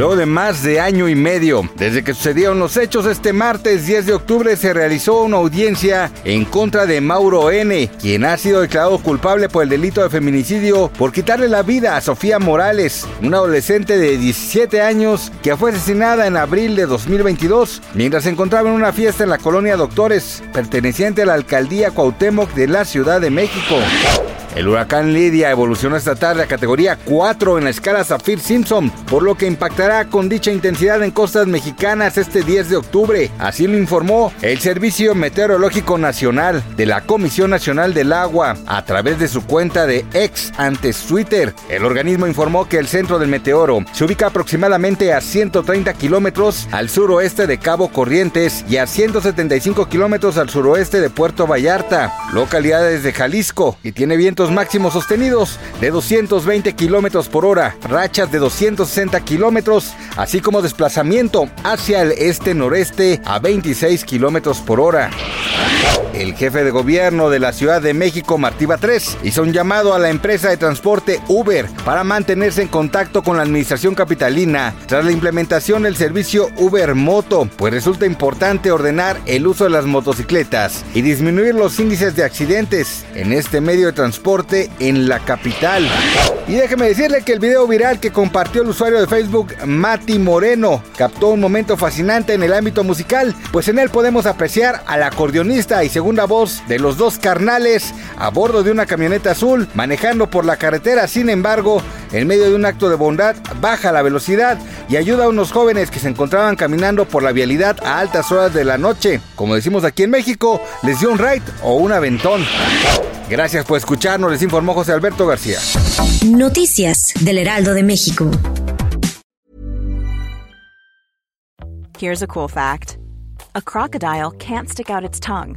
Luego de más de año y medio, desde que sucedieron los hechos, este martes 10 de octubre se realizó una audiencia en contra de Mauro N., quien ha sido declarado culpable por el delito de feminicidio por quitarle la vida a Sofía Morales, una adolescente de 17 años que fue asesinada en abril de 2022 mientras se encontraba en una fiesta en la colonia Doctores, perteneciente a la alcaldía Cuauhtémoc de la Ciudad de México. El huracán Lidia evolucionó esta tarde a categoría 4 en la escala Saffir-Simpson, por lo que impactará con dicha intensidad en costas mexicanas este 10 de octubre. Así lo informó el Servicio Meteorológico Nacional de la Comisión Nacional del Agua a través de su cuenta de ex antes Twitter. El organismo informó que el centro del meteoro se ubica aproximadamente a 130 kilómetros al suroeste de Cabo Corrientes y a 175 kilómetros al suroeste de Puerto Vallarta, localidades de Jalisco, y tiene vientos máximos sostenidos de 220 kilómetros por hora, rachas de 260 kilómetros, así como desplazamiento hacia el este-noreste a 26 kilómetros por hora. El jefe de gobierno de la Ciudad de México, Martí Batres, hizo un llamado a la empresa de transporte Uber para mantenerse en contacto con la administración capitalina tras la implementación del servicio Uber Moto, pues resulta importante ordenar el uso de las motocicletas y disminuir los índices de accidentes en este medio de transporte en la capital. Y déjeme decirle que el video viral que compartió el usuario de Facebook Mati Moreno captó un momento fascinante en el ámbito musical, pues en él podemos apreciar al acordeonista y segunda voz de los dos carnales a bordo de una camioneta azul manejando por la carretera. Sin embargo, en medio de un acto de bondad, baja la velocidad y ayuda a unos jóvenes que se encontraban caminando por la vialidad a altas horas de la noche. Como decimos aquí en México, les dio un ride o un aventón. Gracias por escucharnos, les informó José Alberto García. Noticias del Heraldo de México. Here's a cool fact a crocodile can't stick out its tongue.